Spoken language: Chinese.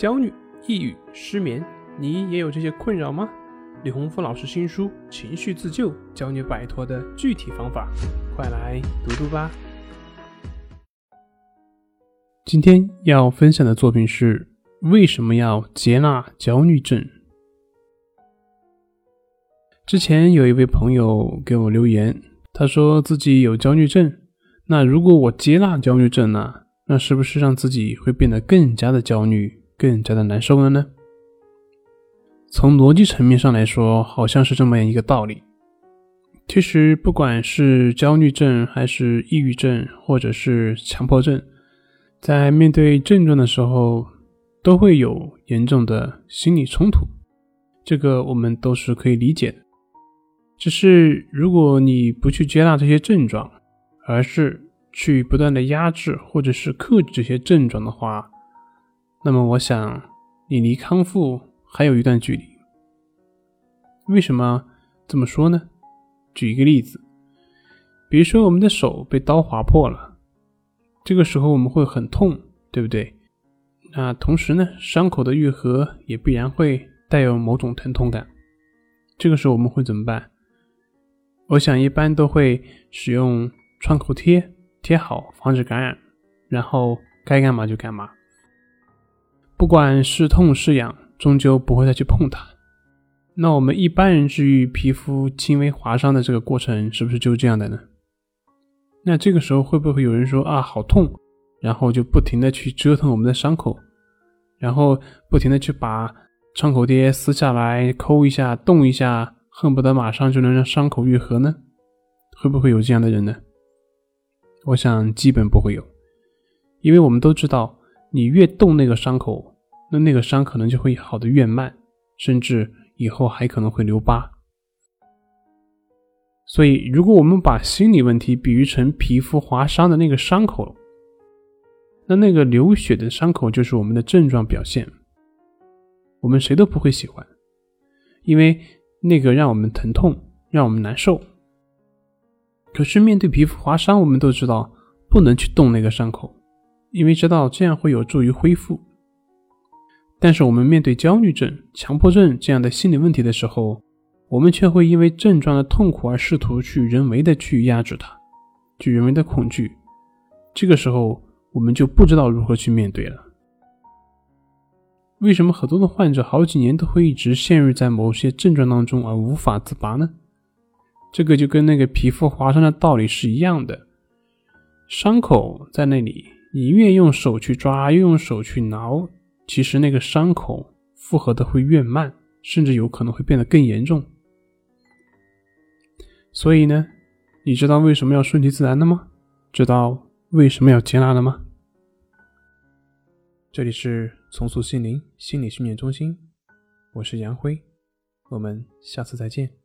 焦虑、抑郁、失眠，你也有这些困扰吗？李洪福老师新书《情绪自救》教你摆脱的具体方法，快来读读吧。今天要分享的作品是：为什么要接纳焦虑症？之前有一位朋友给我留言，他说自己有焦虑症。那如果我接纳焦虑症呢？那是不是让自己会变得更加的焦虑、更加的难受了呢？从逻辑层面上来说，好像是这么一个道理。其实，不管是焦虑症，还是抑郁症，或者是强迫症，在面对症状的时候，都会有严重的心理冲突。这个我们都是可以理解的。只是如果你不去接纳这些症状，而是去不断的压制或者是克制这些症状的话，那么我想你离康复还有一段距离。为什么这么说呢？举一个例子，比如说我们的手被刀划破了，这个时候我们会很痛，对不对？那同时呢，伤口的愈合也必然会带有某种疼痛感。这个时候我们会怎么办？我想一般都会使用创口贴。贴好，防止感染，然后该干嘛就干嘛。不管是痛是痒，终究不会再去碰它。那我们一般人治愈皮肤轻微划伤的这个过程，是不是就是这样的呢？那这个时候会不会有人说啊，好痛，然后就不停的去折腾我们的伤口，然后不停的去把创口贴撕下来抠一下、动一下，恨不得马上就能让伤口愈合呢？会不会有这样的人呢？我想基本不会有，因为我们都知道，你越动那个伤口，那那个伤可能就会好的越慢，甚至以后还可能会留疤。所以，如果我们把心理问题比喻成皮肤划伤的那个伤口，那那个流血的伤口就是我们的症状表现。我们谁都不会喜欢，因为那个让我们疼痛，让我们难受。可是面对皮肤划伤，我们都知道不能去动那个伤口，因为知道这样会有助于恢复。但是我们面对焦虑症、强迫症这样的心理问题的时候，我们却会因为症状的痛苦而试图去人为的去压制它，去人为的恐惧。这个时候，我们就不知道如何去面对了。为什么很多的患者好几年都会一直陷入在某些症状当中而无法自拔呢？这个就跟那个皮肤划伤的道理是一样的，伤口在那里，你越用手去抓，越用手去挠，其实那个伤口复合的会越慢，甚至有可能会变得更严重。所以呢，你知道为什么要顺其自然的吗？知道为什么要接纳的吗？这里是重塑心灵心理训练中心，我是杨辉，我们下次再见。